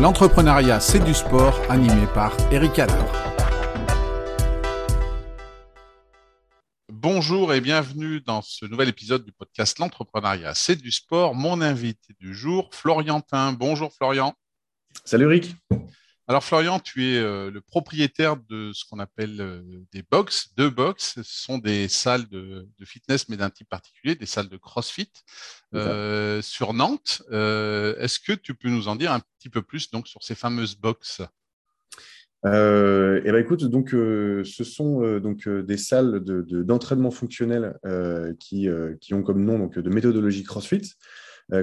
L'entrepreneuriat, c'est du sport, animé par Eric Adler. Bonjour et bienvenue dans ce nouvel épisode du podcast L'entrepreneuriat, c'est du sport. Mon invité du jour, Floriantin. Bonjour Florian. Salut Eric. Alors Florian, tu es euh, le propriétaire de ce qu'on appelle euh, des box, deux box. Ce sont des salles de, fitness, mais d'un type particulier, des salles de CrossFit euh, sur Nantes. Est-ce que tu peux nous en dire un petit peu plus donc sur ces fameuses box? Eh ben écoute, donc ce sont donc des salles d'entraînement fonctionnel qui, qui, ont comme nom donc de méthodologie CrossFit.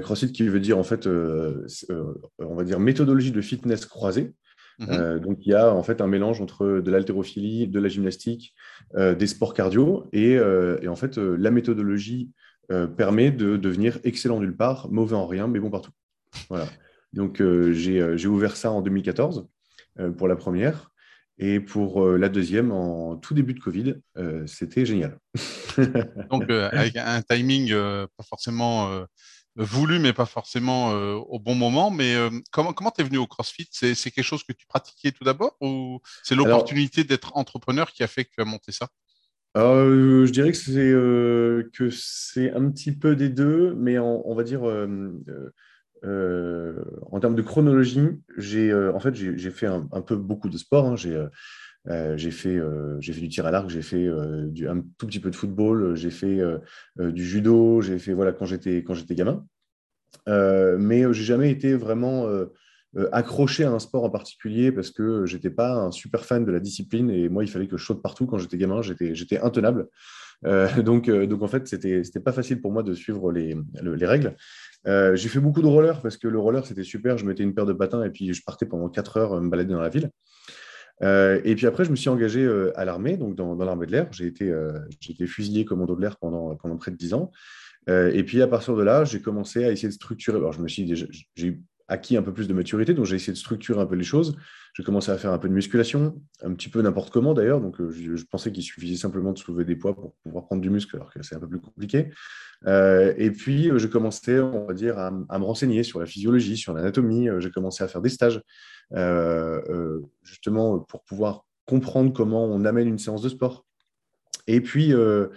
CrossFit qui veut dire en fait, on va dire méthodologie de fitness croisée. Mhm. Euh, donc, il y a en fait un mélange entre de l'haltérophilie, de la gymnastique, euh, des sports cardio. Et, euh, en fait, la méthodologie permet de devenir excellent nulle part, mauvais en rien, mais bon partout. Voilà. Donc, j'ai ouvert ça en 2014 pour la première. Et pour la deuxième, en tout début de Covid, c'était génial. Donc, avec un timing pas forcément voulu, mais pas forcément euh, au bon moment. Mais euh, comment comment es venu au CrossFit? C'est quelque chose que tu pratiquais tout d'abord ou c'est l'opportunité d'être entrepreneur qui a fait que tu as monté ça? Euh, je dirais que c'est que c'est un petit peu des deux, mais on, va dire en termes de chronologie, j'ai en fait j'ai fait un, peu beaucoup de sport. Hein. j'ai j'ai fait, j'ai fait du tir à l'arc, j'ai fait du, un tout petit peu de football, j'ai fait du judo, j'ai fait voilà quand j'étais quand j'étais gamin. mais j'ai jamais été vraiment accroché à un sport en particulier parce que j'étais pas un super fan de la discipline et moi il fallait que je saute partout quand j'étais gamin, j'étais j'étais intenable. donc, donc en fait c'était c'était pas facile pour moi de suivre les, les règles. j'ai fait beaucoup de roller parce que le roller c'était super, je mettais une paire de patins et puis je partais pendant 4 heures me balader dans la ville. Euh, et puis après, je me suis engagé euh, à l'armée, donc dans, l'armée de l'air. J'ai été, euh, été, fusilier commando de l'air pendant, près de 10 ans. et puis à partir de là, j'ai commencé à essayer de structurer. Alors, je me suis j'ai acquis un peu plus de maturité, donc j'ai essayé de structurer un peu les choses. J'ai commencé à faire un peu de musculation, un petit peu n'importe comment d'ailleurs. Donc, je, pensais qu'il suffisait simplement de soulever des poids pour pouvoir prendre du muscle, alors que c'est un peu plus compliqué. et puis, j'ai commencé, on va dire, à, me renseigner sur la physiologie, sur l'anatomie. J'ai commencé à faire des stages. Euh, euh, justement pour pouvoir comprendre comment on amène une séance de sport. Et puis, euh,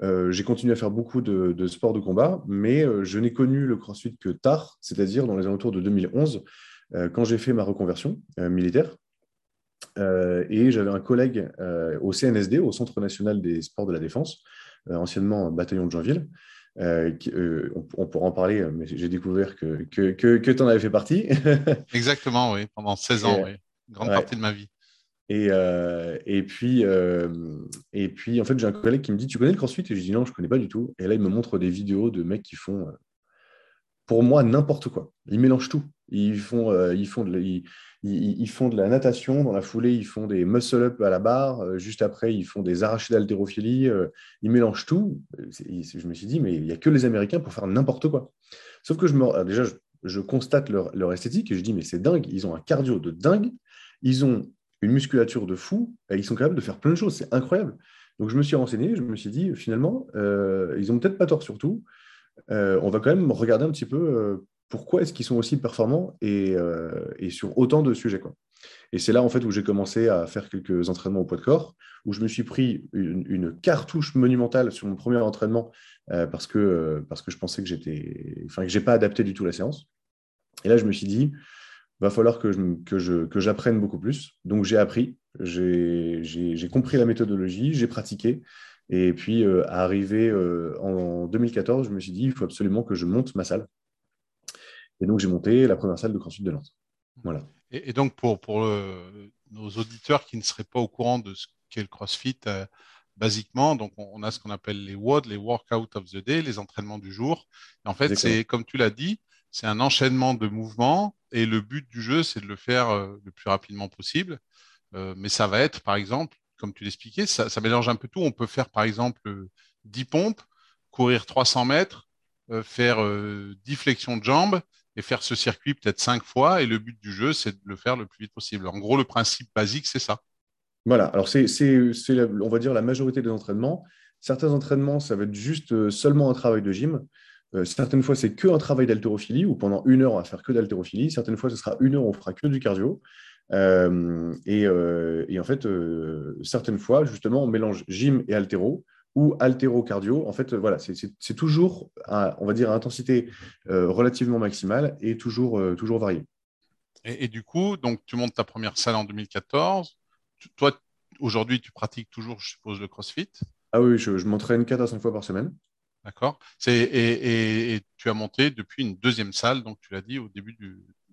j'ai continué à faire beaucoup de, de sports de combat, mais je n'ai connu le CrossFit que tard, c'est-à-dire dans les alentours de 2011, quand j'ai fait ma reconversion militaire. et j'avais un collègue au CNSD, au Centre national des sports de la défense, anciennement bataillon de Joinville, euh, euh, on, pourra en parler, mais j'ai découvert que, que, que, tu en avais fait partie. Exactement, oui, pendant 16 ans, oui. Une grande partie de ma vie. Et, euh, et, puis, et puis, en fait, j'ai un collègue qui me dit Tu connais le crossfit? Et je dis Non, je ne connais pas du tout. Et là, il me montre des vidéos de mecs qui font, pour moi, n'importe quoi. Ils mélangent tout. Ils font, ils font de, la natation, dans la foulée, ils font des muscle-up à la barre, euh, juste après, ils font des arrachés d'haltérophilie, euh, ils mélangent tout. Je me suis dit, mais il n'y a que les Américains pour faire n'importe quoi. Sauf que je me, déjà, je, constate leur, esthétique et je dis, mais c'est dingue, ils ont un cardio de dingue, ils ont une musculature de fou, et ils sont capables de faire plein de choses, c'est incroyable. Donc je me suis renseigné, je me suis dit, finalement, euh, ils n'ont peut-être pas tort surtout. on va quand même regarder un petit peu pourquoi est-ce qu'ils sont aussi performants euh, et, sur autant de sujets quoi. Et c'est là en fait où j'ai commencé à faire quelques entraînements au poids de corps, où je me suis pris une, cartouche monumentale sur mon premier entraînement euh, parce, que, parce que je pensais que j'étais, enfin que j'ai pas adapté du tout la séance. Et là je me suis dit, va falloir que, je, que, j'apprenne beaucoup plus. Donc j'ai appris, j'ai, compris la méthodologie, j'ai pratiqué. Et puis, euh, à arriver en 2014, je me suis dit, il faut absolument que je monte ma salle. Et donc, j'ai monté la première salle de CrossFit de Nantes. Voilà. Et, donc, pour, pour nos auditeurs qui ne seraient pas au courant de ce qu'est le CrossFit, euh, basiquement, donc on, a ce qu'on appelle les WOD, les Workout of the Day, les entraînements du jour. Et en fait, c'est comme tu l'as dit, c'est un enchaînement de mouvements et le but du jeu, c'est de le faire euh, le plus rapidement possible. Euh, mais ça va être, par exemple, comme tu l'expliquais, ça, mélange un peu tout. On peut faire, par exemple, 10 pompes, courir 300 mètres, faire 10 flexions de jambes et faire ce circuit peut-être cinq fois. Et le but du jeu, c'est de le faire le plus vite possible. En gros, le principe basique, c'est ça. Voilà, alors c'est, on va dire, la majorité des entraînements. Certains entraînements, ça va être juste euh, seulement un travail de gym. Certaines fois, c'est que un travail d'haltérophilie, où pendant une heure, on va faire que d'haltérophilie. Certaines fois, ce sera une heure, on fera que du cardio. Et, et, en fait, certaines fois, justement, on mélange gym et haltéro ou haltéro-cardio. En fait, voilà, c'est toujours, on va dire, à intensité relativement maximale et toujours, toujours variée. Et, du coup, donc, tu montes ta première salle en 2014. toi, aujourd'hui, tu pratiques toujours, je suppose, le CrossFit? Ah oui, je, m'entraîne 4 à 5 fois par semaine. D'accord. Et, tu as monté depuis une deuxième salle, donc tu l'as dit, au début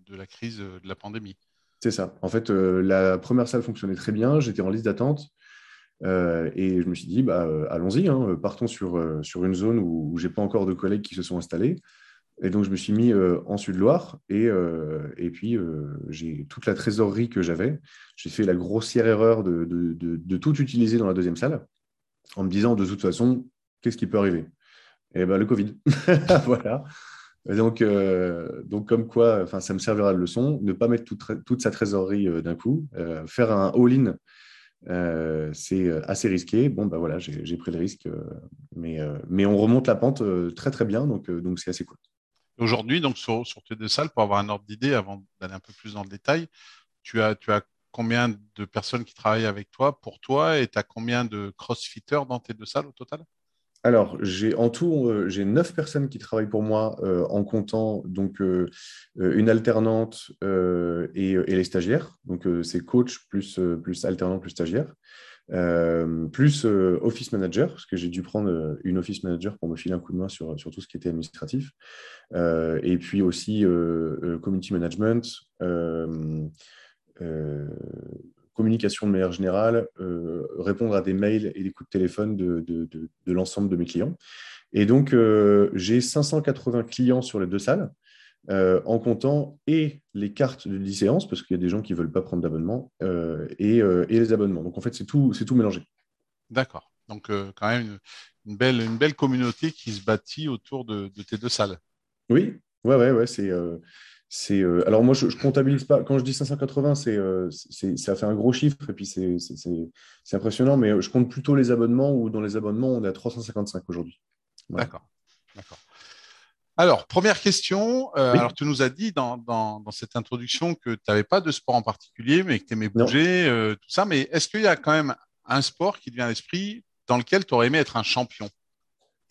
de la crise de la pandémie. C'est ça. En fait, euh, la première salle fonctionnait très bien. J'étais en liste d'attente. Euh, et je me suis dit, bah, euh, allons-y, hein, partons sur, une zone où, où j'ai pas encore de collègues qui se sont installés. Et donc, je me suis mis en Sud-Loire et, puis j'ai toute la trésorerie que j'avais. J'ai fait la grossière erreur de, tout utiliser dans la deuxième salle en me disant, de toute façon, qu'est-ce qui peut arriver? Et ben, le Covid. voilà. Donc, donc, comme quoi, ça me servira de leçon, ne pas mettre toute, sa trésorerie d'un coup, faire un all-in c'est assez risqué. Bon, bah voilà, j'ai pris le risque, mais, mais on remonte la pente très très bien, donc c'est assez cool. Aujourd'hui, donc sur, tes deux salles, pour avoir un ordre d'idée, avant d'aller un peu plus dans le détail, tu as, tu as combien de personnes qui travaillent avec toi pour toi et tu as combien de crossfitters dans tes deux salles au total? Alors, j'ai en tout, euh, j'ai neuf personnes qui travaillent pour moi euh, en comptant donc euh, une alternante et, les stagiaires. Donc, c'est coach plus, plus alternant plus stagiaire. plus office manager, parce que j'ai dû prendre une office manager pour me filer un coup de main sur, sur tout ce qui était administratif. et puis aussi community management, communication de manière générale, euh, répondre à des mails et des coups de téléphone de, de, l'ensemble de mes clients. Et donc, euh, j'ai 580 clients sur les deux salles, euh, en comptant et les cartes de licence, parce qu'il y a des gens qui ne veulent pas prendre d'abonnement, et, et, les abonnements. Donc, en fait, c'est tout, tout mélangé. D'accord. Donc, quand même, une, belle, une belle communauté qui se bâtit autour de, tes deux salles. Oui, ouais, ouais, ouais. C'est c'est euh, alors moi je, ne comptabilise pas. Quand je dis 580 euh, c'est ça fait un gros chiffre et puis c'est impressionnant mais je compte plutôt les abonnements où dans les abonnements on est à 355 aujourd'hui. D'accord. Alors première question euh, alors tu nous as dit dans, dans, cette introduction que tu n'avais pas de sport en particulier mais que tu aimais bouger tout ça mais est-ce qu'il y a quand même un sport qui te vient à l'esprit dans lequel tu aurais aimé être un champion?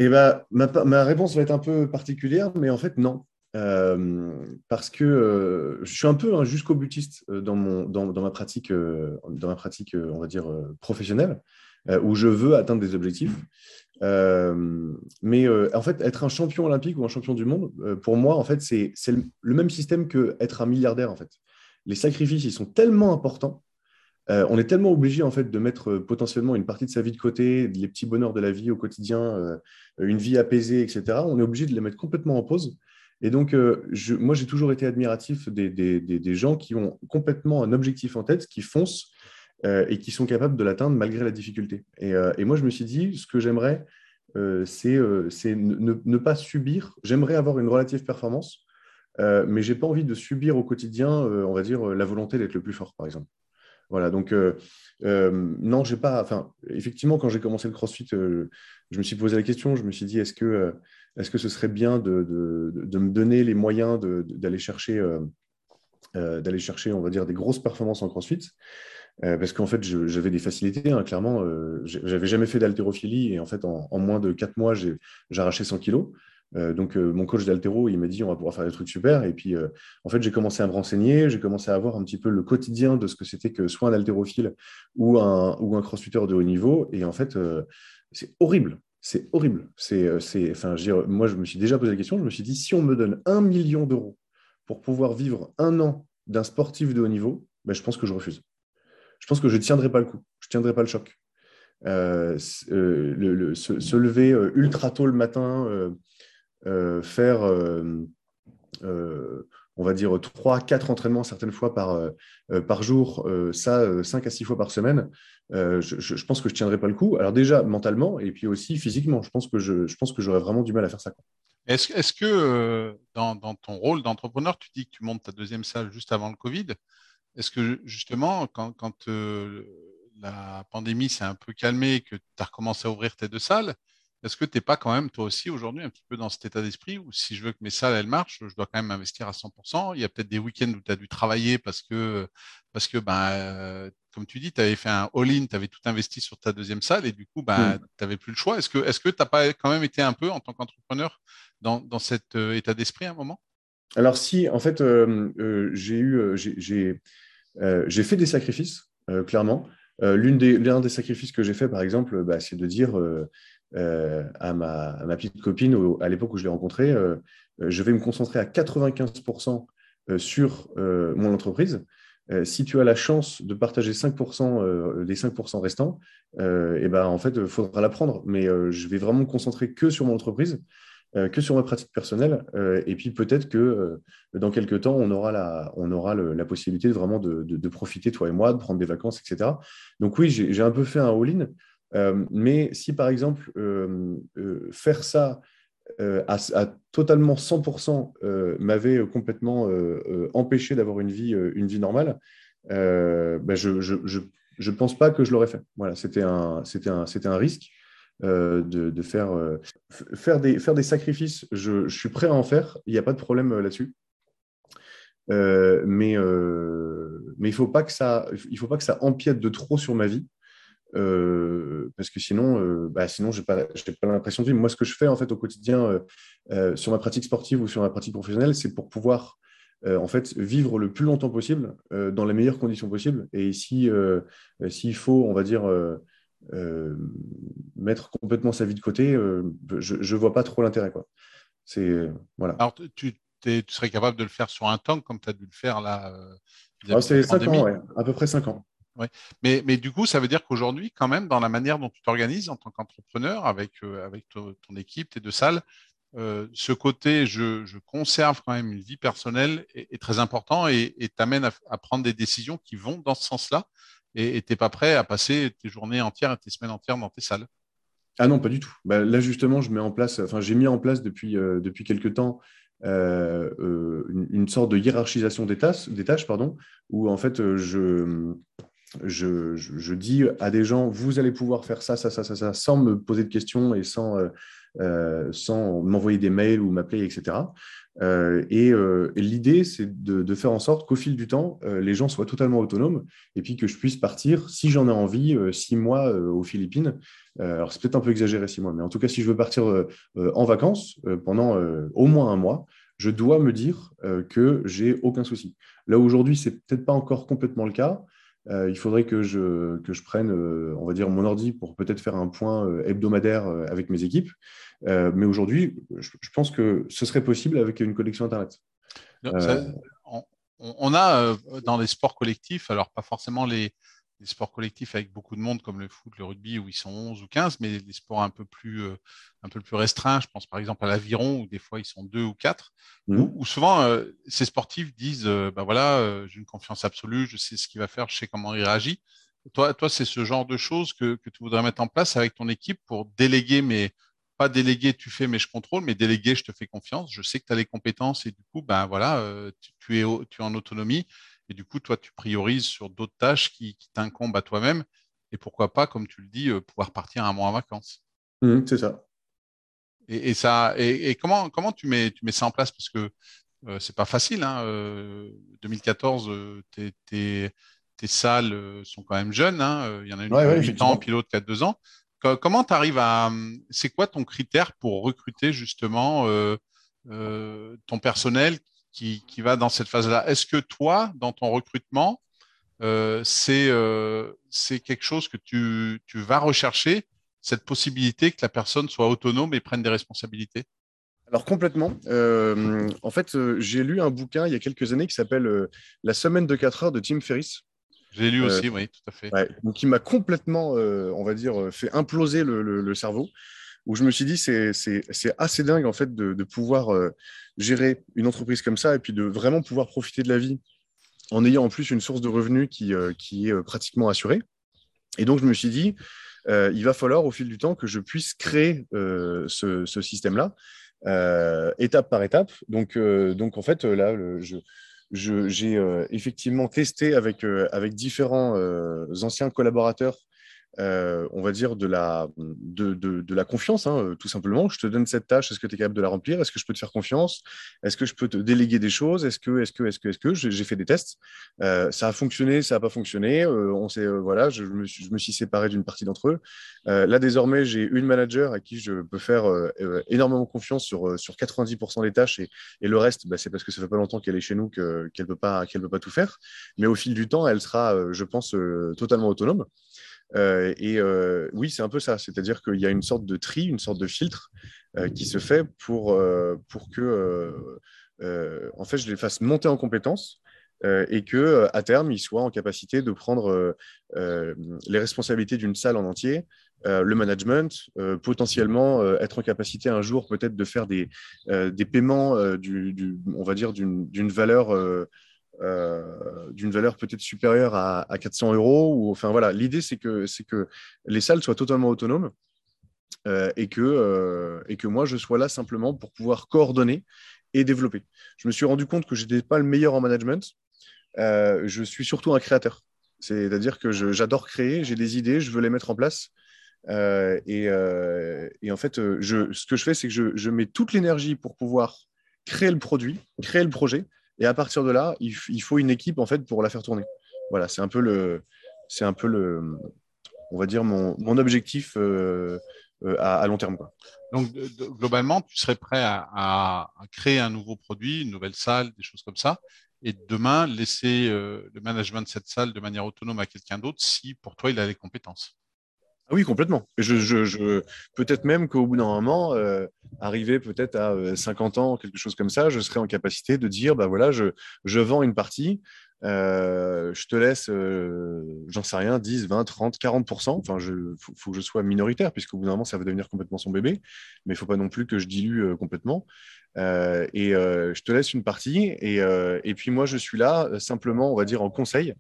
Eh ben, ma, ma, réponse va être un peu particulière, mais en fait, non. Euh, parce que euh, je suis un peu un jusqu'au butiste euh, dans, mon, dans, ma pratique, dans ma pratique on va dire, professionnelle, où je veux atteindre des objectifs. mais en fait, être un champion olympique ou un champion du monde, pour moi, en fait, c'est le, le, même système qu'être un milliardaire. En fait. Les sacrifices, ils sont tellement importants. on est tellement obligé en fait de mettre potentiellement une partie de sa vie de côté, les petits bonheurs de la vie au quotidien, une vie apaisée, etc. On est obligé de les mettre complètement en pause et donc, euh, moi, j'ai toujours été admiratif des, gens qui ont complètement un objectif en tête, qui foncent euh, et qui sont capables de l'atteindre malgré la difficulté. Et, euh, moi, je me suis dit, ce que j'aimerais, c'est ne, pas subir. J'aimerais avoir une relative performance, mais je n'ai pas envie de subir au quotidien, on va dire, la volonté d'être le plus fort, par exemple. Voilà, donc non, j'ai pas. Enfin, effectivement, quand j'ai commencé le CrossFit, je me suis posé la question. Je me suis dit, est-ce que est-ce que ce serait bien de, me donner les moyens d'aller chercher, euh, euh, d'aller chercher, on va dire, des grosses performances en CrossFit? Euh, parce qu'en fait, j'avais des facilités, hein, clairement. j'avais jamais fait d'haltérophilie et en fait, en, moins de quatre mois, j'ai arraché 100 kilos. donc, mon coach d'haltéro, il m'a dit on va pouvoir faire des trucs super. Et puis, en fait, j'ai commencé à me renseigner, j'ai commencé à voir un petit peu le quotidien de ce que c'était que soit un haltérophile ou un, ou un crossfitter de haut niveau. Et en fait, c'est horrible c'est horrible. C'est, euh, enfin, moi, je me suis déjà posé la question. Je me suis dit, si on me donne un million d'euros pour pouvoir vivre un an d'un sportif de haut niveau, ben, je pense que je refuse. Je pense que je ne tiendrai pas le coup. Je ne tiendrai pas le choc. Euh, euh, se, lever ultra tôt le matin, faire on va dire 3, 4 entraînements certaines fois par, euh, euh, par jour, euh, ça 5 à 6 fois par semaine, je, pense que je ne tiendrai pas le coup. Alors déjà mentalement et puis aussi physiquement, je pense que je, pense que j'aurais vraiment du mal à faire ça. Est-ce est que dans, ton rôle d'entrepreneur, tu dis que tu montes ta deuxième salle juste avant le Covid Est-ce que justement, quand, quand la pandémie s'est un peu calmée et que tu as recommencé à ouvrir tes deux salles, est-ce que tu n'es pas quand même, toi aussi, aujourd'hui, un petit peu dans cet état d'esprit où si je veux que mes salles, elles marchent, je dois quand même investir à 100%. Il y a peut-être des week-ends où tu as dû travailler parce que, parce que ben, euh, comme tu dis, tu avais fait un all-in, tu avais tout investi sur ta deuxième salle et du coup, ben, mm. tu n'avais plus le choix. Est-ce que tu est n'as pas quand même été un peu, en tant qu'entrepreneur, dans, dans cet euh, état d'esprit à un moment? Alors, si, en fait, euh, j'ai eu, j'ai fait des sacrifices, clairement. L'un des, des, sacrifices que j'ai fait, par exemple, bah, c'est de dire euh, à, ma, petite copine à l'époque où je l'ai rencontrée, euh, euh, je vais me concentrer à 95% sur mon entreprise. si tu as la chance de partager 5% des 5% restants, eh ben, en fait, il faudra l'apprendre. Mais je vais vraiment me concentrer que sur mon entreprise, que sur ma pratique personnelle. et puis peut-être que dans quelques temps, on aura la, on aura la possibilité de vraiment de, de, profiter, toi et moi, de prendre des vacances, etc. Donc oui, j'ai un peu fait un all-in. Euh, mais si par exemple euh, euh, faire ça à, totalement 100% m'avait complètement empêché d'avoir une vie, une vie normale, ben je ne je, pense pas que je l'aurais fait. Voilà, c'était un, un, un risque. de, de, faire, faire, des, faire des sacrifices, je, je, suis prêt à en faire, il n'y a pas de problème là-dessus. mais mais il ne faut, pas que ça, il faut pas que ça empiète de trop sur ma vie. Euh, parce que sinon, euh, bah, sinon je n'ai pas, pas l'impression de vivre. Moi, ce que je fais en fait au quotidien euh, sur ma pratique sportive ou sur ma pratique professionnelle, c'est pour pouvoir en fait vivre le plus longtemps possible dans les meilleures conditions possibles. Et si s'il faut, on va dire mettre complètement sa vie de côté, je ne vois pas trop l'intérêt. Quoi. C'est voilà. Alors, tu, tu, serais capable de le faire sur un temps comme tu as dû le faire là. Ah, c'est 5 ans, ouais. à peu près 5 ans. Mais, mais, du coup, ça veut dire qu'aujourd'hui, quand même, dans la manière dont tu t'organises en tant qu'entrepreneur avec, euh, avec ton, équipe, tes deux salles, euh, ce côté, je, conserve quand même une vie personnelle est, très important et t'amène à, à, prendre des décisions qui vont dans ce sens-là. Et tu n'es pas prêt à passer tes journées entières et tes semaines entières dans tes salles. Ah non, pas du tout. Bah, là, justement, je mets en place, enfin, j'ai mis en place depuis, euh, depuis quelques temps une, une, sorte de hiérarchisation des tâches, des tâches pardon, où en fait, je, je, dis à des gens, vous allez pouvoir faire ça, ça, ça, ça, ça, sans me poser de questions et sans, euh, euh, sans m'envoyer des mails ou m'appeler, etc. Euh, et, l'idée, c'est de, faire en sorte qu'au fil du temps, les gens soient totalement autonomes et puis que je puisse partir, si j'en ai envie, six mois aux Philippines. alors, c'est peut-être un peu exagéré, six mois, mais en tout cas, si je veux partir en vacances pendant au moins un mois, je dois me dire que j'ai aucun souci. Là, aujourd'hui, c'est peut-être pas encore complètement le cas. Euh, il faudrait que je, que je prenne, euh, on va dire, mon ordi pour peut-être faire un point euh, hebdomadaire avec mes équipes. mais aujourd'hui, je, pense que ce serait possible avec une connexion Internet. on, a dans les sports collectifs, alors pas forcément les, des sports collectifs avec beaucoup de monde comme le foot, le rugby où ils sont 11 ou 15, mais des sports un peu plus, euh, un peu plus restreints. Je pense par exemple à l'aviron où des fois ils sont deux ou quatre, mmh. où, souvent euh, ces sportifs disent euh, bah voilà, j'ai une confiance absolue, je sais ce qu'il va faire, je sais comment il réagit. Toi, toi c'est ce genre de choses que, que, tu voudrais mettre en place avec ton équipe pour déléguer, mais pas déléguer, tu fais, mais je contrôle, mais déléguer, je te fais confiance. Je sais que tu as les compétences et du coup, ben voilà, tu, es, tu es en autonomie et du coup, toi, tu priorises sur d'autres tâches qui, t'incombent à toi-même. Et pourquoi pas, comme tu le dis, euh, pouvoir partir un mois en vacances. Mmh, c'est ça. Et, ça, et, comment, comment tu, mets, tu mets ça en place? Parce que euh, c'est pas facile. Hein, 2014, euh, tes, salles sont quand même jeunes. Hein, il y en a une qui a 8 ans, puis l'autre qui a 2 ans. Comment tu arrives à. C'est quoi ton critère pour recruter justement ton personnel qui, va dans cette phase-là. Est-ce que toi, dans ton recrutement, euh, euh, c'est quelque chose que tu, tu, vas rechercher, cette possibilité que la personne soit autonome et prenne des responsabilités? Alors complètement. Euh, en fait, j'ai lu un bouquin il y a quelques années qui s'appelle La semaine de 4 heures de Tim Ferriss. J'ai lu aussi, oui, tout à fait. donc, qui m'a complètement, on va dire, fait imploser le, le cerveau où je me suis dit, c'est assez dingue en fait de, pouvoir euh, gérer une entreprise comme ça et puis de vraiment pouvoir profiter de la vie en ayant en plus une source de revenus qui, euh, qui est euh, pratiquement assurée. Et donc, je me suis dit, il va falloir au fil du temps que je puisse créer ce, système-là, étape par étape. Donc, donc, en fait, là, j'ai effectivement testé avec, avec différents anciens collaborateurs euh, on va dire, de la, de, la confiance, hein, tout simplement. Je te donne cette tâche, est-ce que tu es capable de la remplir? Est-ce que je peux te faire confiance? Est-ce que je peux te déléguer des choses? Est-ce que, est-ce que, est-ce que, est-ce que? J'ai fait des tests. Euh, ça a fonctionné, ça n'a pas fonctionné. Euh, on sait, voilà, je me, suis, séparé d'une partie d'entre eux. là, désormais, j'ai une manager à qui je peux faire énormément confiance sur, sur 90% des tâches et, le reste, bah, c'est parce que ça fait pas longtemps qu'elle est chez nous qu'elle ne peut, pas, peut pas tout faire. Mais au fil du temps, elle sera, je pense, totalement autonome. Euh, et euh, oui, c'est un peu ça. C'est-à-dire qu'il y a une sorte de tri, une sorte de filtre euh, qui se fait pour, pour que, en fait, je les fasse monter en compétences et que à terme, ils soient en capacité de prendre les responsabilités d'une salle en entier, le management, potentiellement être en capacité un jour peut-être de faire des, des paiements, du, on va dire, d'une valeur euh, d'une valeur peut-être supérieure à, 400 euros. Ou, enfin, voilà, l'idée, c'est que, c'est que les salles soient totalement autonomes euh, et, que, euh, et que moi, je sois là simplement pour pouvoir coordonner et développer. Je me suis rendu compte que je n'étais pas le meilleur en management. je suis surtout un créateur. C'est-à-dire que j'adore créer, j'ai des idées, je veux les mettre en place. et, en fait, ce que je fais, c'est que je, je mets toute l'énergie pour pouvoir créer le produit, créer le projet, et à partir de là, il, faut une équipe en fait pour la faire tourner. Voilà, c'est un peu le, on va dire mon, objectif euh, euh, à, long terme. Donc globalement, tu serais prêt à, à, créer un nouveau produit, une nouvelle salle, des choses comme ça, et demain laisser euh, le management de cette salle de manière autonome à quelqu'un d'autre si pour toi il a les compétences. Ah oui, complètement. Je, je, peut-être même qu'au bout d'un moment, euh, arrivé peut-être à 50 euh, ans, quelque chose comme ça, je serai en capacité de dire, bah voilà, je, je vends une partie, euh, je te laisse, j'en sais rien, 10, 20, 30, 40%. Enfin, il faut, que je sois minoritaire, puisqu'au bout d'un moment, ça va devenir complètement son bébé. Mais il ne faut pas non plus que je dilue complètement. et je te laisse une partie. Et, puis moi, je suis là simplement, on va dire, en conseil.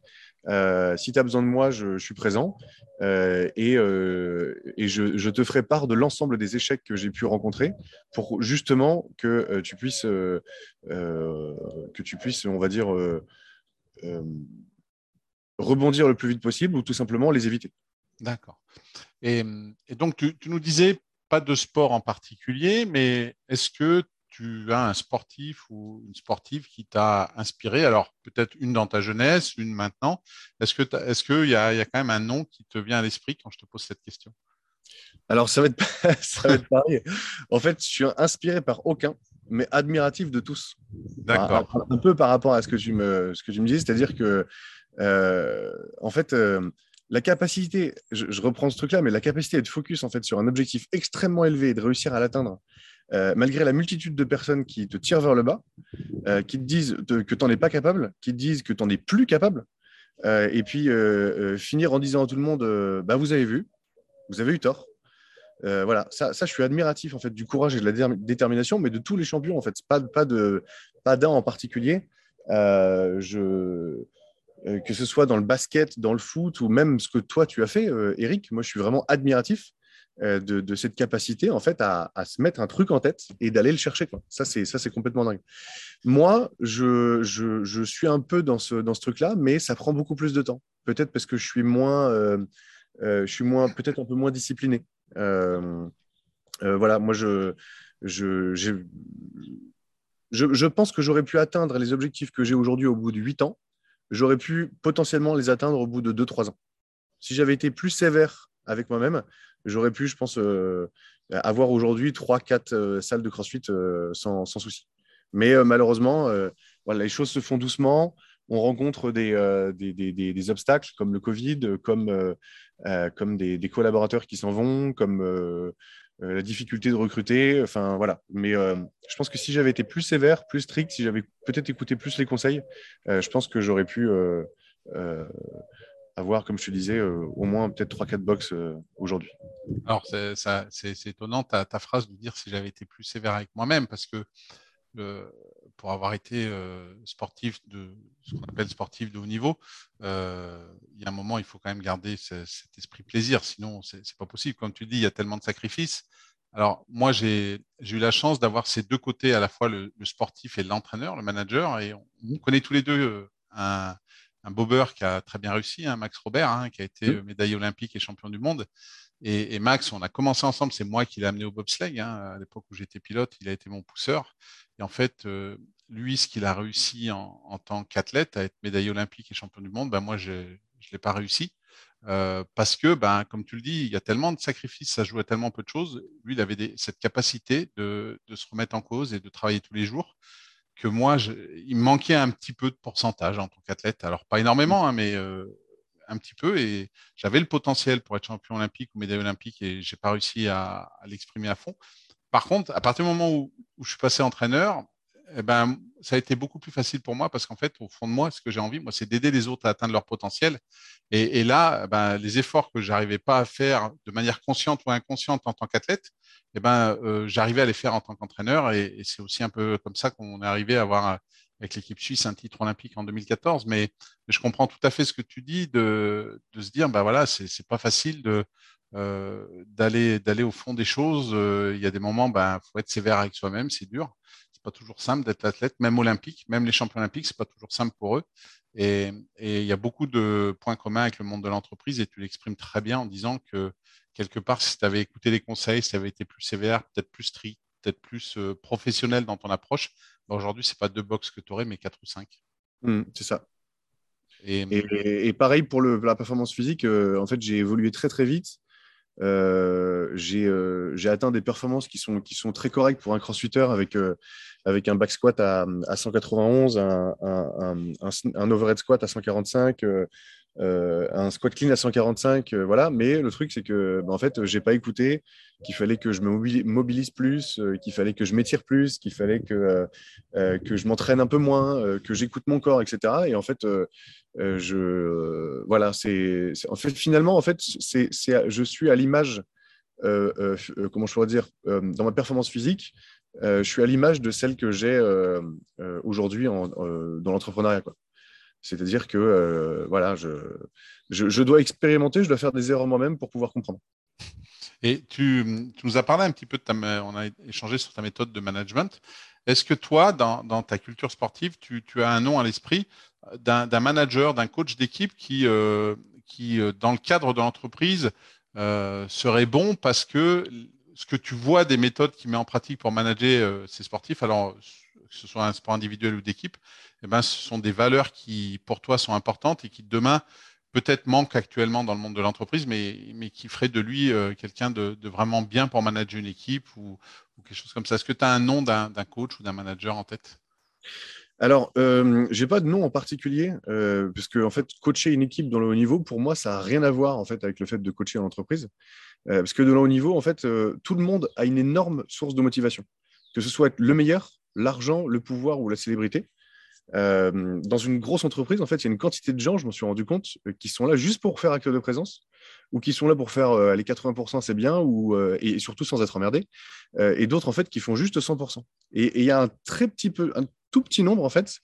Euh, si tu as besoin de moi, je, suis présent euh, et, euh, je, te ferai part de l'ensemble des échecs que j'ai pu rencontrer pour justement que tu puisses, que tu puisses, on va dire, rebondir le plus vite possible ou tout simplement les éviter. D'accord. Et, donc, tu, tu, nous disais pas de sport en particulier, mais est-ce que tu as un sportif ou une sportive qui t'a inspiré Alors, peut-être une dans ta jeunesse, une maintenant. Est-ce qu'il est y, a, y a quand même un nom qui te vient à l'esprit quand je te pose cette question? Alors, ça va, être, ça va être pareil. En fait, je suis inspiré par aucun, mais admiratif de tous. D'accord. Un, peu par rapport à ce que tu me, ce que tu me dis, c'est-à-dire que, euh, en fait, euh, la capacité, je, je, reprends ce truc-là, mais la capacité de focus en fait sur un objectif extrêmement élevé et de réussir à l'atteindre euh, malgré la multitude de personnes qui te tirent vers le bas, euh, qui te disent que tu n'en es pas capable, qui te disent que tu n'en es plus capable, euh, et puis finir en disant à tout le monde bah, Vous avez vu, vous avez eu tort. voilà, ça, je suis admiratif en fait du courage et de la détermination, mais de tous les champions en fait, pas, pas pas d'un en particulier. que ce soit dans le basket, dans le foot ou même ce que toi tu as fait, Eric, moi je suis vraiment admiratif euh, de, cette capacité en fait à, se mettre un truc en tête et d'aller le chercher. Ça, c'est ça, c'est complètement dingue. Moi, je, je, suis un peu dans ce, dans ce truc-là, mais ça prend beaucoup plus de temps. Peut-être parce que je suis moins, euh, euh, je suis moins, peut-être un peu moins discipliné. voilà, moi, je, je, je, je pense que j'aurais pu atteindre les objectifs que j'ai aujourd'hui au bout de 8 ans. J'aurais pu potentiellement les atteindre au bout de 2-3 ans. Si j'avais été plus sévère avec moi-même, j'aurais pu, je pense, euh, avoir aujourd'hui 3-4 euh, salles de CrossFit euh, sans, souci. Mais malheureusement, les choses se font doucement. On rencontre des obstacles comme le Covid, comme, comme des, collaborateurs qui s'en vont, comme la difficulté de recruter. Enfin, voilà. Mais je pense que si j'avais été plus sévère, plus strict, si j'avais peut-être écouté plus les conseils, je pense que j'aurais pu avoir, comme je te disais, euh, au moins peut-être 3-4 box euh, aujourd'hui. Alors, c'est étonnant ta, phrase de dire si j'avais été plus sévère avec moi-même, parce que euh, pour avoir été sportif de ce qu'on appelle sportif de haut niveau, il y a un moment, il faut quand même garder cet esprit plaisir, sinon c'est pas possible. Comme tu dis, il y a tellement de sacrifices. Alors, moi, j'ai eu la chance d'avoir ces deux côtés, à la fois le, sportif et l'entraîneur, le manager, et on, on, connaît tous les deux un, un bobeur qui a très bien réussi, hein, Max Robert, hein, qui a été mmh. médaillé olympique et champion du monde. Et, Max, on a commencé ensemble, c'est moi qui l'ai amené au bobsleigh. Hein, à l'époque où j'étais pilote, il a été mon pousseur. Et en fait, euh, lui, ce qu'il a réussi en, tant qu'athlète, à être médaillé olympique et champion du monde, ben moi, je ne l'ai pas réussi. Euh, parce que, ben, comme tu le dis, il y a tellement de sacrifices, ça joue à tellement peu de choses. Lui, il avait cette capacité de, se remettre en cause et de travailler tous les jours que moi, il me manquait un petit peu de pourcentage en tant qu'athlète. Alors, pas énormément, hein, mais euh, un petit peu. Et j'avais le potentiel pour être champion olympique ou médaille olympique et j'ai pas réussi à, l'exprimer à fond. Par contre, à partir du moment où je suis passé entraîneur, eh ben, ça a été beaucoup plus facile pour moi parce qu'en fait, au fond de moi, ce que j'ai envie, moi, c'est d'aider les autres à atteindre leur potentiel. Et, là, ben, les efforts que j'arrivais pas à faire de manière consciente ou inconsciente en tant qu'athlète, eh ben, euh, j'arrivais à les faire en tant qu'entraîneur. Et, c'est aussi un peu comme ça qu'on est arrivé à avoir avec l'équipe suisse un titre olympique en 2014. Mais, je comprends tout à fait ce que tu dis de, de se dire, ben voilà, c'est pas facile de euh, d'aller d'aller au fond des choses. Euh, il y a des moments, ben faut être sévère avec soi-même, c'est dur pas toujours simple d'être athlète, même olympique, même les champions olympiques, c'est pas toujours simple pour eux. Et, il y a beaucoup de points communs avec le monde de l'entreprise et tu l'exprimes très bien en disant que quelque part, si tu avais écouté les conseils, si tu avais été plus sévère, peut-être plus strict, peut-être plus euh, professionnel dans ton approche, bah, aujourd'hui, c'est pas deux box que tu aurais, mais quatre ou cinq. Mmh, c'est ça. Et, pareil pour le, la performance physique, euh, en fait, j'ai évolué très très vite. Euh, euh, j'ai atteint des performances qui sont, très correctes pour un crossfitter avec, euh, avec un back squat à, à 191, un, un, un, un, overhead squat à 145, euh, un squat clean à 145, euh, voilà. Mais le truc, c'est que, bah, en fait, j'ai pas écouté qu'il fallait que je me mobilise plus, euh, qu'il fallait que je m'étire plus, qu'il fallait que, je m'entraîne un peu moins, que j'écoute mon corps, etc. Et en fait, je, voilà, c'est, en fait, finalement, en fait, je suis à l'image, comment je pourrais dire, dans ma performance physique, je suis à l'image de celle que j'ai aujourd'hui dans l'entrepreneuriat. C'est-à-dire que euh, voilà, je, je, dois expérimenter, je dois faire des erreurs moi-même pour pouvoir comprendre. Et tu, tu, nous as parlé un petit peu de ta, on a échangé sur ta méthode de management. Est-ce que toi, dans, dans, ta culture sportive, tu, tu as un nom à l'esprit d'un manager, d'un coach d'équipe qui, euh, qui, euh, dans le cadre de l'entreprise, serait bon parce que ce que tu vois des méthodes qu'il met en pratique pour manager ses sportifs, alors que ce soit un sport individuel ou d'équipe, eh ben, ce sont des valeurs qui, pour toi, sont importantes et qui, demain, peut-être manquent actuellement dans le monde de l'entreprise, mais, mais qui feraient de lui euh, quelqu'un de, vraiment bien pour manager une équipe ou, quelque chose comme ça. Est-ce que tu as un nom d'un coach ou d'un manager en tête? Alors, euh, je n'ai pas de nom en particulier, euh, parce que en fait, coacher une équipe dans le haut niveau, pour moi, ça n'a rien à voir en fait avec le fait de coacher en entreprise, parce que dans le haut niveau, en fait, tout le monde a une énorme source de motivation, que ce soit le meilleur, l'argent, le pouvoir ou la célébrité. Euh, dans une grosse entreprise, en fait, il y a une quantité de gens, je m'en suis rendu compte, euh, qui sont là juste pour faire acte de présence, ou qui sont là pour faire euh, les 80%, c'est bien, et surtout sans être emmerdés, et d'autres, en fait, qui font juste 100%. Et il y a un très petit peu, un tout petit nombre, en fait,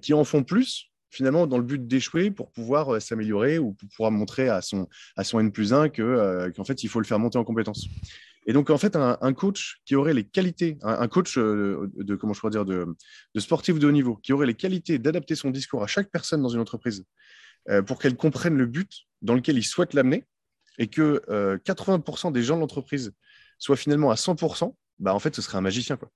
qui en font plus, finalement, dans le but d'échouer pour pouvoir s'améliorer ou pour pouvoir montrer à son, à son N plus 1 qu'en fait, il faut le faire monter en compétences. Et donc, en fait, un, coach qui aurait les qualités, un, coach euh, de, comment de, sportif de haut niveau, qui aurait les qualités d'adapter son discours à chaque personne dans une entreprise euh, pour qu'elle comprenne le but dans lequel il souhaite l'amener et que 80% euh, des gens de l'entreprise soient finalement à 100%, bah, en fait, ce serait un magicien. Quoi.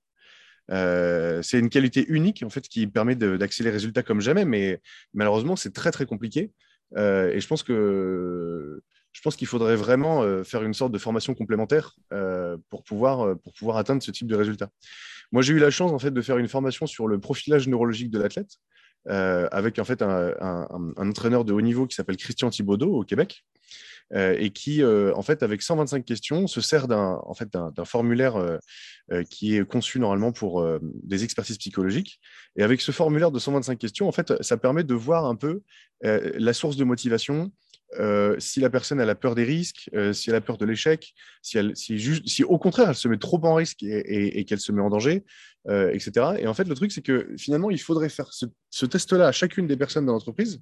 c'est une qualité unique en fait qui permet d'accélérer les résultats comme jamais, mais malheureusement c'est très très compliqué. et je pense que je pense qu'il faudrait vraiment euh, faire une sorte de formation complémentaire euh, pour, pouvoir, euh, pour pouvoir atteindre ce type de résultat. Moi, j'ai eu la chance en fait, de faire une formation sur le profilage neurologique de l'athlète avec en fait, un, entraîneur de haut niveau qui s'appelle Christian Thibaudot au Québec. et qui, en fait, avec 125 questions, se sert d'un en fait, formulaire qui est conçu normalement pour des expertises psychologiques. Et avec ce formulaire de 125 questions, en fait, ça permet de voir un peu la source de motivation, euh, si la personne a peur des risques, euh, si elle a peur de l'échec, si, elle, si, juste, si au contraire elle se met trop en risque et, qu'elle se met en danger, euh, etc. Et en fait, le truc, c'est que finalement, il faudrait faire ce, test-là à chacune des personnes dans l'entreprise.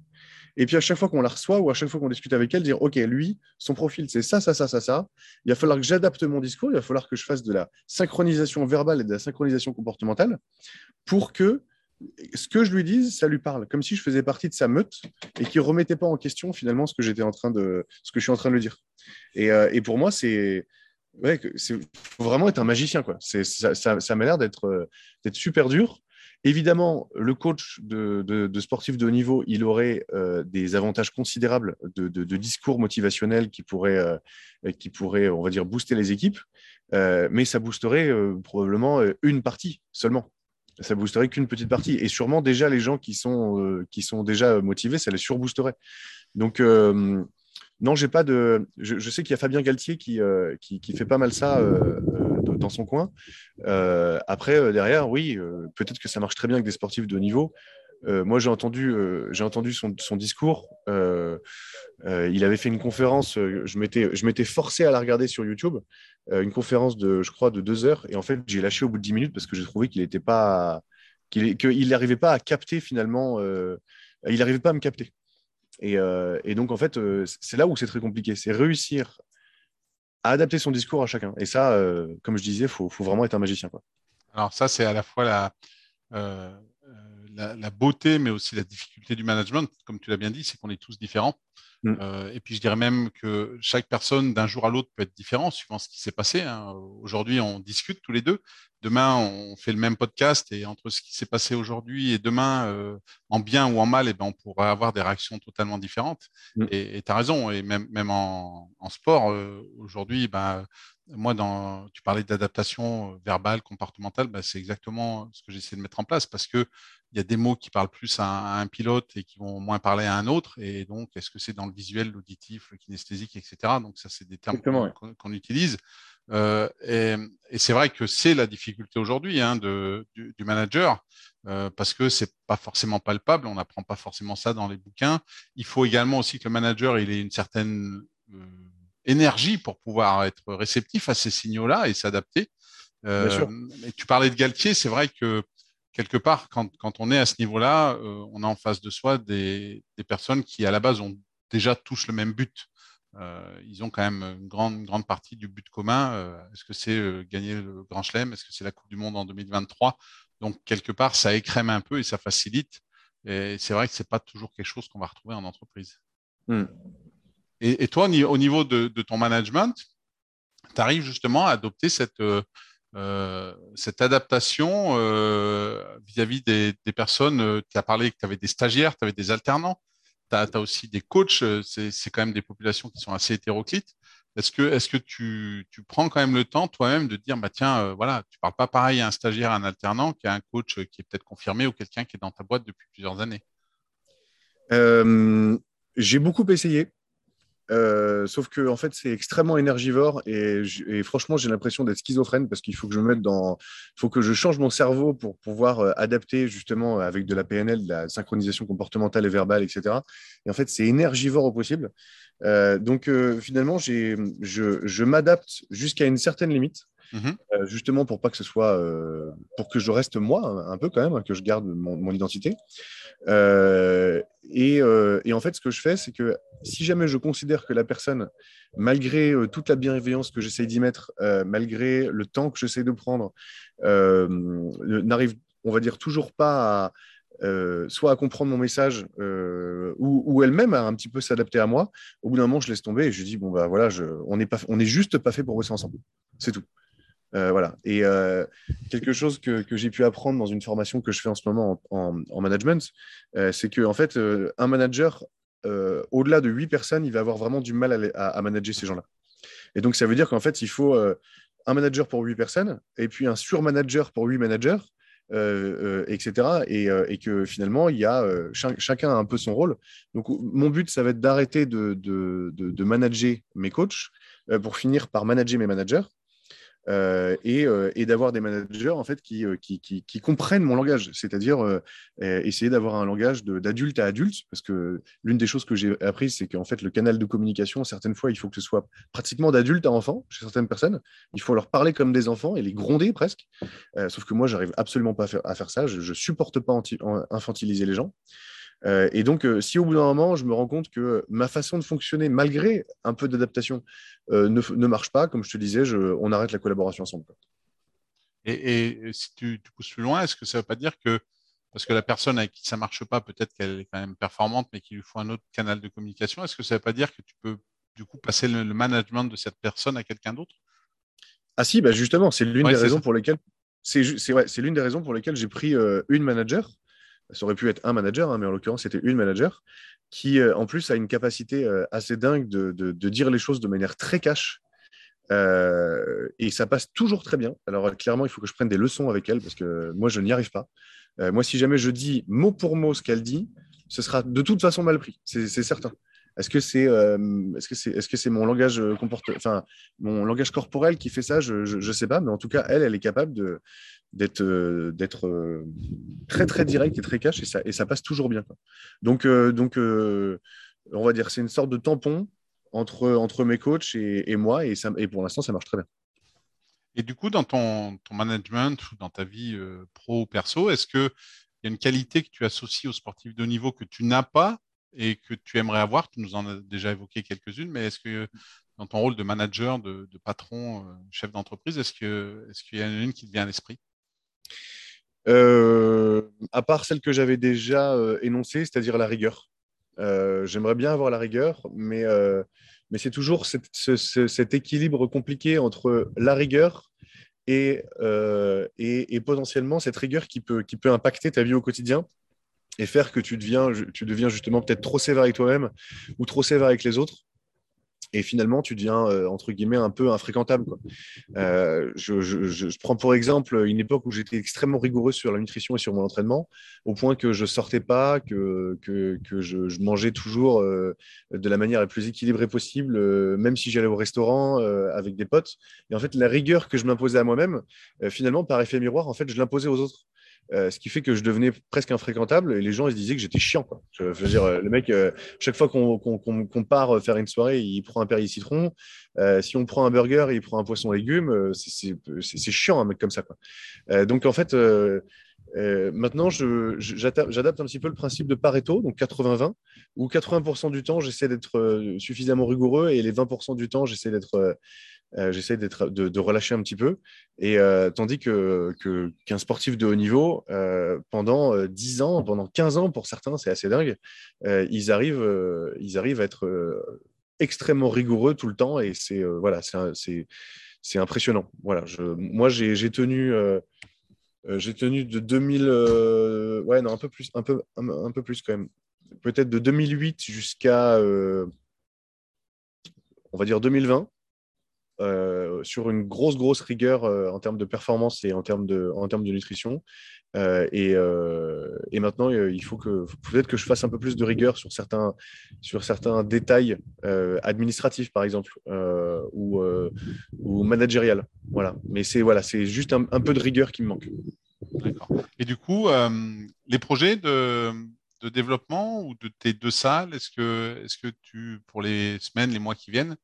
Et puis à chaque fois qu'on la reçoit ou à chaque fois qu'on discute avec elle, dire OK, lui, son profil, c'est ça, ça, ça, ça, ça. Il va falloir que j'adapte mon discours, il va falloir que je fasse de la synchronisation verbale et de la synchronisation comportementale pour que ce que je lui dise, ça lui parle, comme si je faisais partie de sa meute et qu'il remettait pas en question finalement ce que j'étais en train de, ce que je suis en train de lui dire. Et, et pour moi, c'est ouais, faut vraiment être un magicien. Quoi. Ça, m'a l'air d'être super dur. Évidemment, le coach de, de, sportif de haut niveau, il aurait euh, des avantages considérables de, de discours motivationnels qui pourraient, euh, qui pourraient, on va dire, booster les équipes, euh, mais ça boosterait probablement une partie seulement. Ça boosterait qu'une petite partie. Et sûrement déjà les gens qui sont, qui sont déjà motivés, ça les surboosterait. Donc, non, j'ai pas de. Je, sais qu'il y a Fabien Galtier qui, euh, qui, fait pas mal ça euh, euh, dans son coin. après, derrière, oui, peut-être que ça marche très bien avec des sportifs de haut niveau. Moi, j'ai entendu, j'ai entendu son, discours. il avait fait une conférence. je m'étais, je m'étais forcé à la regarder sur YouTube. une conférence de, je crois, de deux heures. Et en fait, j'ai lâché au bout de dix minutes parce que j'ai trouvé qu'il n'était pas, qu'il n'arrivait pas à capter finalement. il n'arrivait pas à me capter. Euh, et, donc, en fait, euh, c'est là où c'est très compliqué. C'est réussir à adapter son discours à chacun. Et ça, euh, comme je disais, il faut, vraiment être un magicien. Alors ça, c'est à la fois la, la, beauté, mais aussi la difficulté du management. Comme tu l'as bien dit, c'est qu'on est tous différents. Mm. Euh, et puis je dirais même que chaque personne d'un jour à l'autre peut être différent suivant ce qui s'est passé. Hein. Aujourd'hui, on discute tous les deux. Demain, on fait le même podcast et entre ce qui s'est passé aujourd'hui et demain, euh, en bien ou en mal, eh ben, on pourra avoir des réactions totalement différentes. Mm. Et tu as raison. Et même, même en, sport, euh, aujourd'hui, ben, moi, dans, tu parlais d'adaptation verbale, comportementale, ben, c'est exactement ce que j'essaie de mettre en place parce que il y a des mots qui parlent plus à un, pilote et qui vont moins parler à un autre. Et donc, est-ce que c'est dans le visuel, l'auditif, le kinesthésique, etc. Donc, ça, c'est des termes qu'on utilise. Euh, et, c'est vrai que c'est la difficulté aujourd'hui hein, du, manager euh, parce que c'est pas forcément palpable. On n'apprend pas forcément ça dans les bouquins. Il faut également aussi que le manager il ait une certaine euh, énergie pour pouvoir être réceptif à ces signaux-là et s'adapter. et tu parlais de Galtier, c'est vrai que quelque part, quand, on est à ce niveau-là, euh, on a en face de soi des, personnes qui, à la base, ont déjà tous le même but. Euh, ils ont quand même une grande, grande partie du but commun. Euh, est-ce que c'est gagner le Grand Chelem? Est-ce que c'est la Coupe du Monde en 2023 Donc, quelque part, ça écrème un peu et ça facilite. Et c'est vrai que ce n'est pas toujours quelque chose qu'on va retrouver en entreprise. Hmm. Et, toi, au niveau de, ton management, tu arrives justement à adopter cette, euh, cette adaptation euh, vis-à-vis des, personnes, euh, tu as parlé que tu avais des stagiaires, tu avais des alternants, tu as, aussi des coachs, c'est quand même des populations qui sont assez hétéroclites. Est-ce que, tu, prends quand même le temps toi-même de dire, bah, tiens, voilà, tu parles pas pareil à un stagiaire, à un alternant qu'à un coach qui est peut-être confirmé ou quelqu'un qui est dans ta boîte depuis plusieurs années? J'ai beaucoup essayé. Euh, sauf que en fait, c'est extrêmement énergivore et, franchement, j'ai l'impression d'être schizophrène parce qu'il faut que je me mette dans, il faut que je change mon cerveau pour pouvoir euh, adapter justement avec de la PNL, de la synchronisation comportementale et verbale, etc. Et en fait, c'est énergivore au possible. Euh, donc finalement, je, je m'adapte jusqu'à une certaine limite. Mhm. Euh, justement pour pas que ce soit, euh, pour que je reste moi un, peu quand même, que je garde mon, identité. Euh, et, en fait, ce que je fais, c'est que si jamais je considère que la personne, malgré toute la bienveillance que j'essaie d'y mettre, malgré le temps que j'essaie de prendre, n'arrive, on va dire, toujours pas à, soit à comprendre mon message ou, elle-même à un petit peu s'adapter à moi. Au bout d'un moment, je laisse tomber et je dis bon bah voilà, on n'est pas, on juste pas fait pour bosser ensemble. C'est tout. Euh, voilà. Et euh, quelque chose que, j'ai pu apprendre dans une formation que je fais en ce moment en, management, euh, c'est que en fait, un manager, au-delà de huit personnes, il va avoir vraiment du mal à, manager ces gens-là. Et donc, ça veut dire qu'en fait, il faut un manager pour huit personnes et puis un surmanager pour huit managers. etc. Et, que finalement, il y a chacun a un peu son rôle. Donc, mon but, ça va être d'arrêter de, de, manager mes coachs pour finir par manager mes managers euh, euh, et, d'avoir des managers en fait qui, euh, qui, qui, comprennent mon langage, c'est-à-dire essayer d'avoir un langage d'adulte à adulte, parce que l'une des choses que j'ai appris, c'est qu'en fait le canal de communication, certaines fois, il faut que ce soit pratiquement d'adulte à enfant chez certaines personnes. Il faut leur parler comme des enfants et les gronder presque. sauf que moi, j'arrive absolument pas à faire, à faire ça. Je, ne supporte pas infantiliser les gens. Euh, et donc, euh, si au bout d'un moment, je me rends compte que ma façon de fonctionner, malgré un peu d'adaptation, euh, ne, marche pas, comme je te disais, on arrête la collaboration ensemble. Et, si tu, pousses plus loin, est-ce que ça ne veut pas dire que parce que la personne avec qui ça marche pas, peut-être qu'elle est quand même performante, mais qu'il lui faut un autre canal de communication. Est-ce que ça ne veut pas dire que tu peux du coup passer le, management de cette personne à quelqu'un d'autre? Ah si, bah justement, c'est l'une des raisons pour lesquelles c'est l'une des raisons pour lesquelles j'ai pris euh, une manager. Ça aurait pu être un manager, hein, mais en l'occurrence, c'était une manager qui, euh, en plus, a une capacité euh, assez dingue de, de, dire les choses de manière très cash. et ça passe toujours très bien. Alors, clairement, il faut que je prenne des leçons avec elle parce que moi, je n'y arrive pas. moi, si jamais je dis mot pour mot ce qu'elle dit, ce sera de toute façon mal pris. C'est certain. Est-ce que c'est euh, que que mon langage euh, corporel qui fait ça? Je ne sais pas, mais en tout cas elle, elle est capable d'être euh, d'être très très direct et très cash et ça passe toujours bien. Donc donc on va dire c'est une sorte de tampon entre mes coachs et, moi et ça et pour l'instant ça marche très bien. Et du coup, dans ton, management ou dans ta vie pro ou perso, est-ce qu'il y a une qualité que tu associes aux sportifs de haut niveau que tu n'as pas et que tu aimerais avoir. Tu nous en as déjà évoqué quelques-unes, mais est-ce que dans ton rôle de manager, de, patron, euh, chef d'entreprise, est-ce qu'il est y en a une qui te vient à l'esprit? Euh, À part celle que j'avais déjà euh, énoncée, c'est-à-dire la rigueur. J'aimerais bien avoir la rigueur, mais, mais c'est toujours cet équilibre compliqué entre la rigueur et, et, et, potentiellement cette rigueur qui peut, qui peut impacter ta vie au quotidien et faire que tu deviens, tu deviens justement peut-être trop sévère avec toi-même ou trop sévère avec les autres. Et finalement, tu deviens, euh, entre guillemets, un peu infréquentable. Euh, je, prends pour exemple une époque où j'étais extrêmement rigoureux sur la nutrition et sur mon entraînement, au point que je sortais pas, que, que, je, mangeais toujours euh, de la manière la plus équilibrée possible, même si j'allais au restaurant avec des potes. Et en fait, la rigueur que je m'imposais à moi-même, finalement, par effet miroir, en fait, je l'imposais aux autres. Euh, ce qui fait que je devenais presque infréquentable et les gens ils se disaient que j'étais chiant. Quoi. Je, veux dire, le mec, euh, chaque fois qu'on part faire une soirée, il prend un Perrier citron. Euh, si on prend un burger, il prend un poisson légumes. c'est chiant un mec comme ça. Donc en fait, maintenant, j'adapte un petit peu le principe de Pareto, donc 80-20, où 80% du temps, j'essaie d'être suffisamment rigoureux et les 20% du temps, j'essaie d'être euh, j'essaie de, de, relâcher un petit peu. Et euh, tandis que, qu'un sportif de haut niveau, euh, pendant 10 ans, pendant 15 ans pour certains, c'est assez dingue, ils, arrivent, ils arrivent à être extrêmement rigoureux tout le temps. Et c'est voilà, c'est, c'est, impressionnant. Voilà, moi, j'ai, j'ai tenu. j'ai tenu de 2000, ouais, non, un peu plus, un peu, un, peu plus quand même. Peut-être de 2008 jusqu'à, on va dire 2020. Euh, sur une grosse, grosse rigueur euh, en termes de performance et en termes de, en termes de nutrition. Euh, et, et, maintenant, il faut que peut-être que je fasse un peu plus de rigueur sur certains, sur certains détails administratifs, par exemple, ou, ou managérial. Voilà. Mais c'est voilà, c'est juste un, peu de rigueur qui me manque. Et du coup, les projets de, de, développement ou de tes deux salles, est-ce que, est-ce que tu, pour les semaines, les mois qui viennent,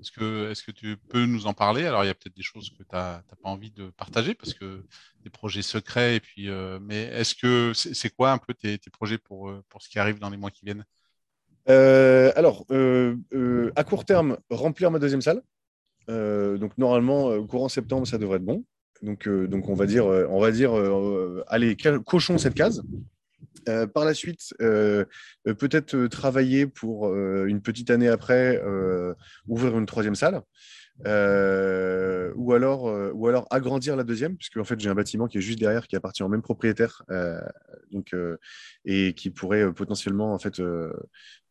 est-ce que, tu peux nous en parler? Alors, il y a peut-être des choses que tu n'as pas envie de partager parce que des projets secrets. Euh, mais est-ce que c'est quoi un peu tes, projets pour, euh, pour ce qui arrive dans les mois qui viennent? Euh, Alors, à court terme, remplir ma deuxième salle. donc, normalement, courant septembre, ça devrait être bon. Donc, donc on va dire, on va dire allez, cochons cette case. Euh, par la suite, euh, euh, peut-être travailler pour une petite année après, ouvrir une troisième salle. ou, alors, ou alors agrandir la deuxième, puisque en fait j'ai un bâtiment qui est juste derrière, qui appartient au même propriétaire, donc, et qui pourrait potentiellement en fait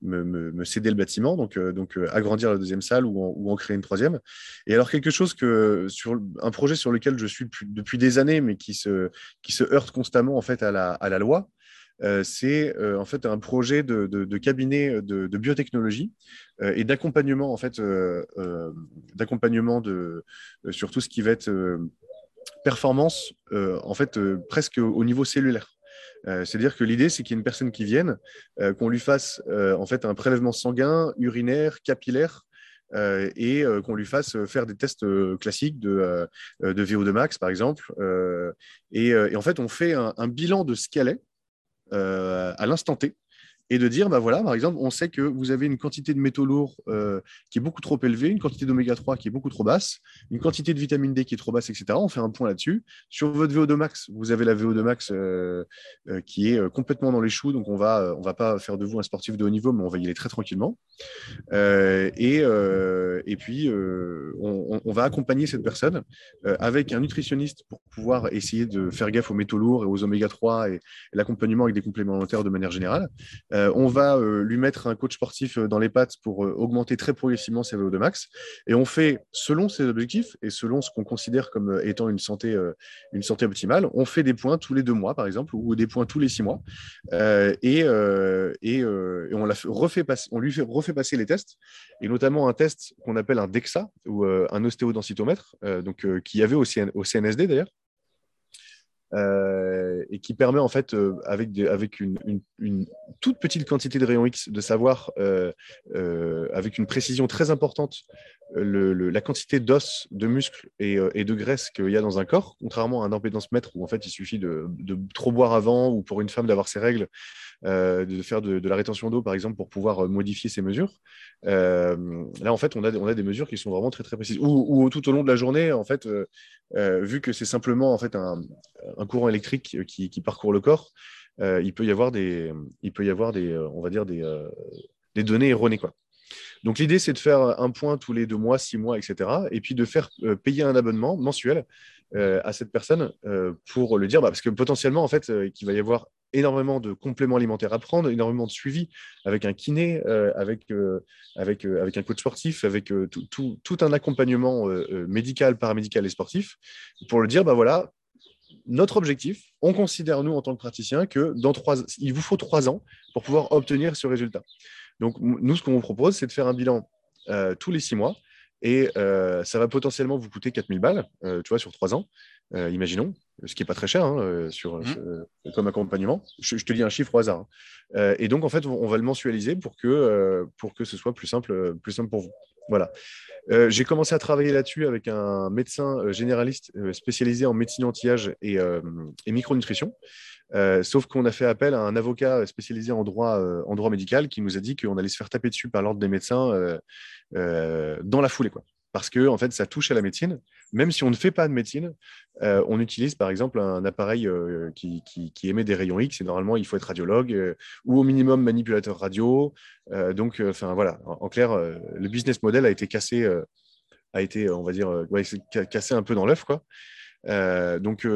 me, céder le bâtiment, donc, donc agrandir la deuxième salle ou en, créer une troisième. Et alors quelque chose que sur un projet sur lequel je suis depuis, des années, mais qui se, qui se heurte constamment en fait à la, à la loi, c'est euh, en fait un projet de, cabinet de, biotechnologie euh, et d'accompagnement en fait d'accompagnement de sur tout ce qui va être performance en fait presque au niveau cellulaire. C'est-à-dire que l'idée, c'est qu'il y ait une personne qui vienne, qu'on lui fasse en fait un prélèvement sanguin, urinaire, capillaire, et qu'on lui fasse faire des tests classiques de, de VO2 max, par exemple. Et, en fait, on fait un, un bilan de ce qu'elle est, euh, à l'instant T. et de dire, bah voilà, par exemple, on sait que vous avez une quantité de métaux lourds euh, qui est beaucoup trop élevée, une quantité d'oméga 3 qui est beaucoup trop basse, une quantité de vitamine D qui est trop basse, etc. On fait un point là-dessus. Sur votre VO2 max, vous avez la VO2 max euh, euh, qui est complètement dans les choux, donc on va, on va pas faire de vous un sportif de haut niveau, mais on va y aller très tranquillement. et, et puis, on, va accompagner cette personne avec un nutritionniste pour pouvoir essayer de faire gaffe aux métaux lourds et aux oméga 3 et, l'accompagnement avec des compléments alimentaires de manière générale. Euh, on va euh, lui mettre un coach sportif euh, dans les pattes pour augmenter très progressivement ses VO2 max. Et on fait, selon ses objectifs et selon ce qu'on considère comme étant une santé, une santé optimale, on fait des points tous les deux mois, par exemple, ou des points tous les six mois. et, et, on, la refait on lui fait, refait passer les tests, et notamment un test qu'on appelle un DEXA, ou un ostéodensitomètre, donc, qui y avait au CNSD d'ailleurs. Euh, et qui permet en fait, euh, avec, une, toute petite quantité de rayons X, de savoir euh, avec une précision très importante la quantité d'os, de muscles et, de graisse qu'il y a dans un corps, contrairement à un impédance-mètre où en fait il suffit de, trop boire avant ou pour une femme d'avoir ses règles, de faire de, la rétention d'eau par exemple pour pouvoir modifier ses mesures. là en fait on a, des mesures qui sont vraiment très très précises. Ou, tout au long de la journée en fait, vu que c'est simplement en fait un, courant électrique qui, parcourt le corps, euh, il peut y avoir des, il peut y avoir des, euh, on va dire des, euh, données erronées quoi. Donc l'idée c'est de faire un point tous les deux mois, six mois, etc. Et puis de faire payer un abonnement mensuel à cette personne pour le dire, bah, parce que potentiellement en fait, qu'il va y avoir énormément de compléments alimentaires à prendre, énormément de suivi avec un kiné, avec, avec, avec un coach sportif, avec tout, tout, un accompagnement médical, paramédical et sportif, pour le dire, bah voilà, notre objectif, on considère, nous, en tant que praticiens, que dans trois, il vous faut trois ans pour pouvoir obtenir ce résultat. Donc, nous, ce qu'on vous propose, c'est de faire un bilan euh, tous les six mois. Et euh, ça va potentiellement vous coûter 4000 balles, euh, tu vois, sur trois ans, imaginons, ce qui n'est pas très cher hein, sur, mmh. comme accompagnement. Je, te dis un chiffre au hasard. Hein. et donc, en fait, on va le mensualiser pour que, pour que ce soit plus simple, plus simple pour vous. Voilà. Euh, j'ai commencé à travailler là-dessus avec un médecin euh, généraliste euh, spécialisé en médecine anti-âge et, micronutrition. sauf qu'on a fait appel à un avocat spécialisé en droit, en droit médical qui nous a dit qu'on allait se faire taper dessus par l'ordre des médecins dans la foulée. Quoi parce que en fait, ça touche à la médecine. Même si on ne fait pas de médecine, euh, on utilise par exemple un appareil euh, qui, émet des rayons X. Et normalement, il faut être radiologue euh, ou au minimum manipulateur radio. donc, enfin voilà, en, clair, le business model a été cassé, a été, on va dire, cassé un peu dans l'œuf, quoi. donc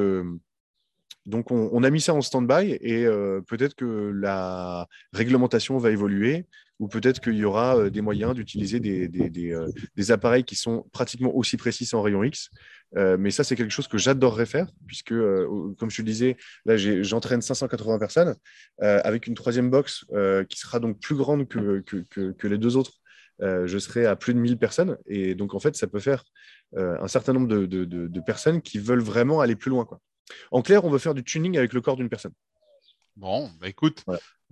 donc, on, a mis ça en stand-by et peut-être que la réglementation va évoluer ou peut-être qu'il y aura euh, des moyens d'utiliser euh, des, appareils qui sont pratiquement aussi précis en rayon X. Euh, mais ça, c'est quelque chose que j'adorerais faire, puisque, comme je te disais, là, j'entraîne 580 personnes avec une troisième box qui sera donc plus grande que, les deux autres. je serai à plus de 1000 personnes. Et donc, en fait, ça peut faire un certain nombre de, personnes qui veulent vraiment aller plus loin. En clair, on veut faire du tuning avec le corps d'une personne. Bon, bah écoute,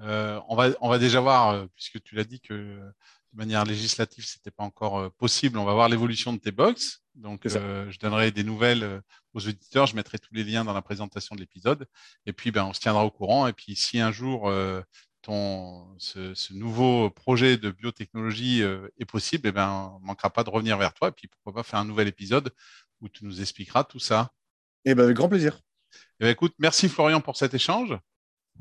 euh, on, va, on va déjà voir, euh, puisque tu l'as dit que de manière législative, ce n'était pas encore euh, possible, on va voir l'évolution de tes box. Donc, je donnerai des nouvelles aux auditeurs, je mettrai tous les liens dans la présentation de l'épisode. Et puis, ben, on se tiendra au courant. Et puis, si un jour ton, ce, nouveau projet de biotechnologie est possible, eh ben, on ne manquera pas de revenir vers toi. Et puis, pourquoi pas faire un nouvel épisode où tu nous expliqueras tout ça. Eh ben, avec grand plaisir. Eh ben, écoute, merci Florian pour cet échange.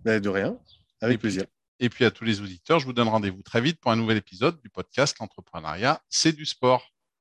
Ben, de rien, avec plaisir. et puis à tous les auditeurs, je vous donne rendez-vous très vite pour un nouvel épisode du podcast L'entrepreneuriat, c'est du sport.